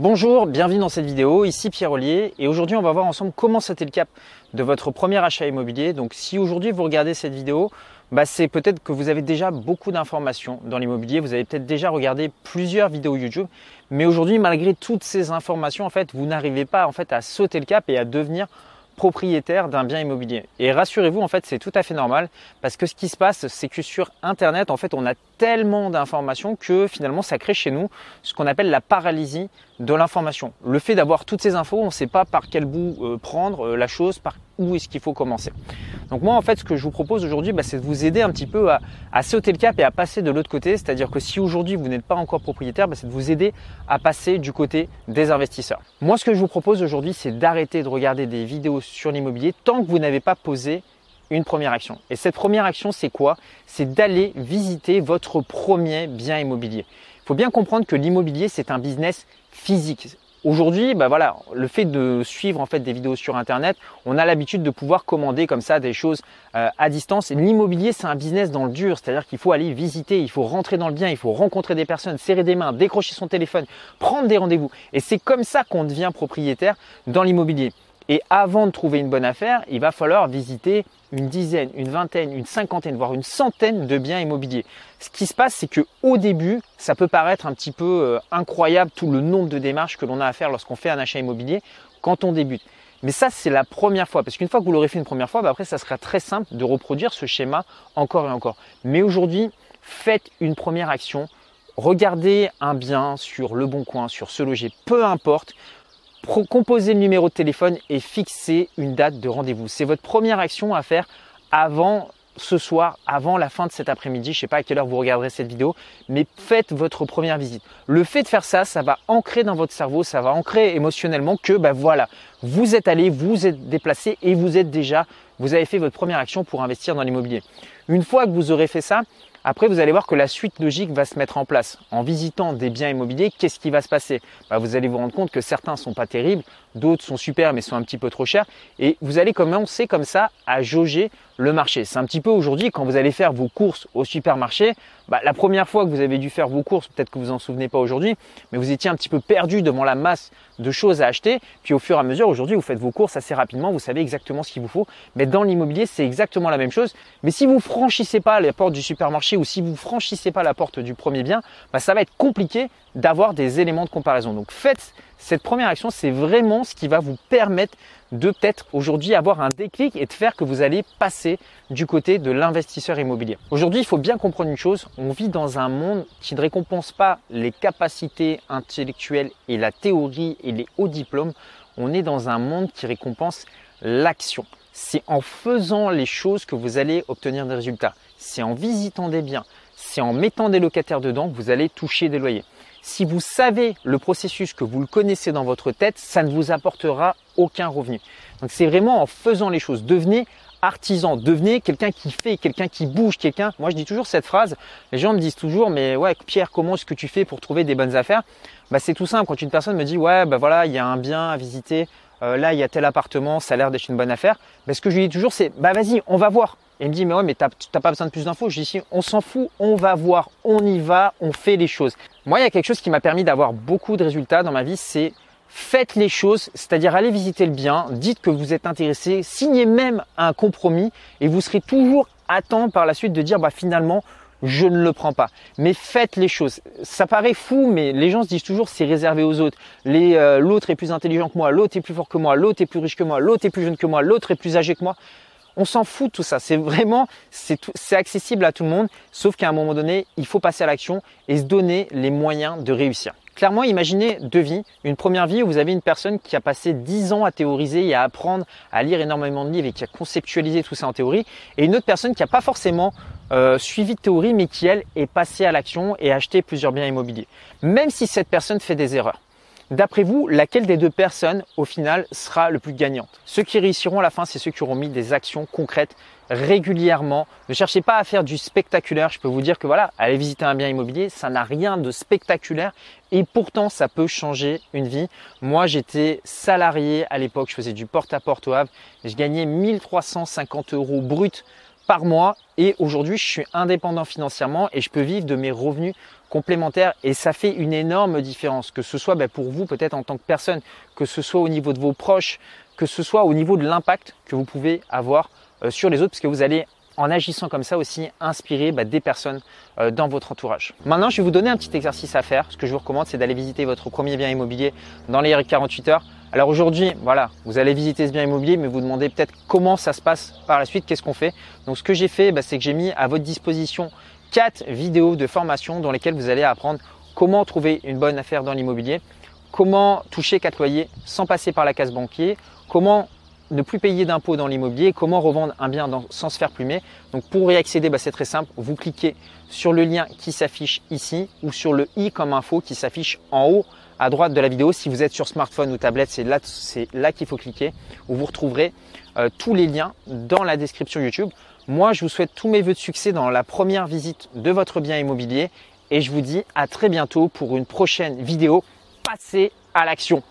Bonjour, bienvenue dans cette vidéo, ici Pierre Ollier et aujourd'hui on va voir ensemble comment c'était le cap de votre premier achat immobilier. Donc si aujourd'hui vous regardez cette vidéo, bah c'est peut-être que vous avez déjà beaucoup d'informations dans l'immobilier, vous avez peut-être déjà regardé plusieurs vidéos YouTube, mais aujourd'hui malgré toutes ces informations en fait vous n'arrivez pas en fait à sauter le cap et à devenir propriétaire d'un bien immobilier. Et rassurez-vous, en fait, c'est tout à fait normal parce que ce qui se passe, c'est que sur Internet, en fait, on a tellement d'informations que finalement, ça crée chez nous ce qu'on appelle la paralysie de l'information. Le fait d'avoir toutes ces infos, on ne sait pas par quel bout euh, prendre euh, la chose, par où est-ce qu'il faut commencer. Donc moi, en fait, ce que je vous propose aujourd'hui, bah, c'est de vous aider un petit peu à, sauter le cap et à passer de l'autre côté. C'est-à-dire que si aujourd'hui vous n'êtes pas encore propriétaire, bah, c'est de vous aider à passer du côté des investisseurs. Moi, ce que je vous propose aujourd'hui, c'est d'arrêter de regarder des vidéos sur l'immobilier tant que vous n'avez pas posé une première action. Et cette première action, c'est quoi? C'est d'aller visiter votre premier bien immobilier. Il faut bien comprendre que l'immobilier, c'est un business physique. Aujourd'hui, bah voilà, le fait de suivre en fait des vidéos sur internet, on a l'habitude de pouvoir commander comme ça des choses euh, à distance. L'immobilier, c'est un business dans le dur, c'est-à-dire qu'il faut aller visiter, il faut rentrer dans le bien, il faut rencontrer des personnes, serrer des mains, décrocher son téléphone, prendre des rendez-vous. Et c'est comme ça qu'on devient propriétaire dans l'immobilier. Et avant de trouver une bonne affaire, il va falloir visiter une dizaine, une vingtaine, une cinquantaine, voire une centaine de biens immobiliers. Ce qui se passe, c'est que au début, ça peut paraître un petit peu euh, incroyable tout le nombre de démarches que l'on a à faire lorsqu'on fait un achat immobilier quand on débute. Mais ça, c'est la première fois, parce qu'une fois que vous l'aurez fait une première fois, bah, après, ça sera très simple de reproduire ce schéma encore et encore. Mais aujourd'hui, faites une première action. Regardez un bien sur le bon coin, sur ce loger, peu importe composer le numéro de téléphone et fixer une date de rendez-vous. C'est votre première action à faire avant ce soir, avant la fin de cet après-midi. Je ne sais pas à quelle heure vous regarderez cette vidéo, mais faites votre première visite. Le fait de faire ça, ça va ancrer dans votre cerveau, ça va ancrer émotionnellement que ben voilà, vous êtes allé, vous êtes déplacé et vous êtes déjà, vous avez fait votre première action pour investir dans l'immobilier. Une fois que vous aurez fait ça, après, vous allez voir que la suite logique va se mettre en place. En visitant des biens immobiliers, qu'est-ce qui va se passer? Bah, Vous allez vous rendre compte que certains sont pas terribles, d'autres sont super mais sont un petit peu trop chers. Et vous allez commencer comme ça à jauger le marché. C'est un petit peu aujourd'hui quand vous allez faire vos courses au supermarché, bah, la première fois que vous avez dû faire vos courses, peut-être que vous en souvenez pas aujourd'hui, mais vous étiez un petit peu perdu devant la masse de choses à acheter. Puis au fur et à mesure, aujourd'hui, vous faites vos courses assez rapidement, vous savez exactement ce qu'il vous faut. Mais dans l'immobilier, c'est exactement la même chose. Mais si vous franchissez pas la porte du supermarché ou si vous franchissez pas la porte du premier bien, bah, ça va être compliqué d'avoir des éléments de comparaison. Donc faites cette première action, c'est vraiment ce qui va vous permettre de peut-être aujourd'hui avoir un déclic et de faire que vous allez passer du côté de l'investisseur immobilier. Aujourd'hui, il faut bien comprendre une chose, on vit dans un monde qui ne récompense pas les capacités intellectuelles et la théorie et les hauts diplômes, on est dans un monde qui récompense l'action. C'est en faisant les choses que vous allez obtenir des résultats. C'est en visitant des biens, c'est en mettant des locataires dedans que vous allez toucher des loyers. Si vous savez le processus, que vous le connaissez dans votre tête, ça ne vous apportera aucun revenu. Donc c'est vraiment en faisant les choses. Devenez artisan, devenez quelqu'un qui fait, quelqu'un qui bouge, quelqu'un. Moi je dis toujours cette phrase, les gens me disent toujours mais ouais Pierre, comment est-ce que tu fais pour trouver des bonnes affaires? Bah c'est tout simple, quand une personne me dit ouais bah voilà, il y a un bien à visiter, euh, là il y a tel appartement, ça a l'air d'être une bonne affaire, bah, ce que je lui dis toujours c'est bah vas-y, on va voir. Et il me dit, mais ouais, mais t'as pas besoin de plus d'infos. Je dis, si, on s'en fout, on va voir, on y va, on fait les choses. Moi, il y a quelque chose qui m'a permis d'avoir beaucoup de résultats dans ma vie, c'est faites les choses, c'est-à-dire allez visiter le bien, dites que vous êtes intéressé, signez même un compromis et vous serez toujours à temps par la suite de dire, bah finalement, je ne le prends pas. Mais faites les choses. Ça paraît fou, mais les gens se disent toujours c'est réservé aux autres. Euh, l'autre est plus intelligent que moi, l'autre est plus fort que moi, l'autre est plus riche que moi, l'autre est plus jeune que moi, l'autre est plus âgé que moi. On s'en fout de tout ça. C'est vraiment, c'est accessible à tout le monde, sauf qu'à un moment donné, il faut passer à l'action et se donner les moyens de réussir. Clairement, imaginez deux vies. Une première vie où vous avez une personne qui a passé dix ans à théoriser et à apprendre à lire énormément de livres et qui a conceptualisé tout ça en théorie. Et une autre personne qui n'a pas forcément euh, suivi de théorie, mais qui, elle, est passée à l'action et a acheté plusieurs biens immobiliers. Même si cette personne fait des erreurs. D'après vous, laquelle des deux personnes, au final, sera le plus gagnante? Ceux qui réussiront à la fin, c'est ceux qui auront mis des actions concrètes régulièrement. Ne cherchez pas à faire du spectaculaire. Je peux vous dire que voilà, aller visiter un bien immobilier, ça n'a rien de spectaculaire et pourtant ça peut changer une vie. Moi, j'étais salarié à l'époque, je faisais du porte-à-porte au Havre. Je gagnais 1350 euros brut par mois et aujourd'hui, je suis indépendant financièrement et je peux vivre de mes revenus complémentaires et ça fait une énorme différence, que ce soit bah, pour vous peut-être en tant que personne, que ce soit au niveau de vos proches, que ce soit au niveau de l'impact que vous pouvez avoir euh, sur les autres, parce que vous allez en agissant comme ça aussi inspirer bah, des personnes euh, dans votre entourage. Maintenant, je vais vous donner un petit exercice à faire. Ce que je vous recommande, c'est d'aller visiter votre premier bien immobilier dans les 48 heures. Alors aujourd'hui, voilà, vous allez visiter ce bien immobilier, mais vous demandez peut-être comment ça se passe par la suite, qu'est-ce qu'on fait. Donc ce que j'ai fait, bah, c'est que j'ai mis à votre disposition quatre vidéos de formation dans lesquelles vous allez apprendre comment trouver une bonne affaire dans l'immobilier, comment toucher quatre loyers sans passer par la case banquier, comment ne plus payer d'impôts dans l'immobilier, comment revendre un bien sans se faire plumer. Donc pour y accéder, bah, c'est très simple. Vous cliquez sur le lien qui s'affiche ici ou sur le i comme info qui s'affiche en haut à droite de la vidéo. Si vous êtes sur smartphone ou tablette, c'est là, qu'il faut cliquer où vous retrouverez euh, tous les liens dans la description YouTube. Moi, je vous souhaite tous mes voeux de succès dans la première visite de votre bien immobilier et je vous dis à très bientôt pour une prochaine vidéo. Passez à l'action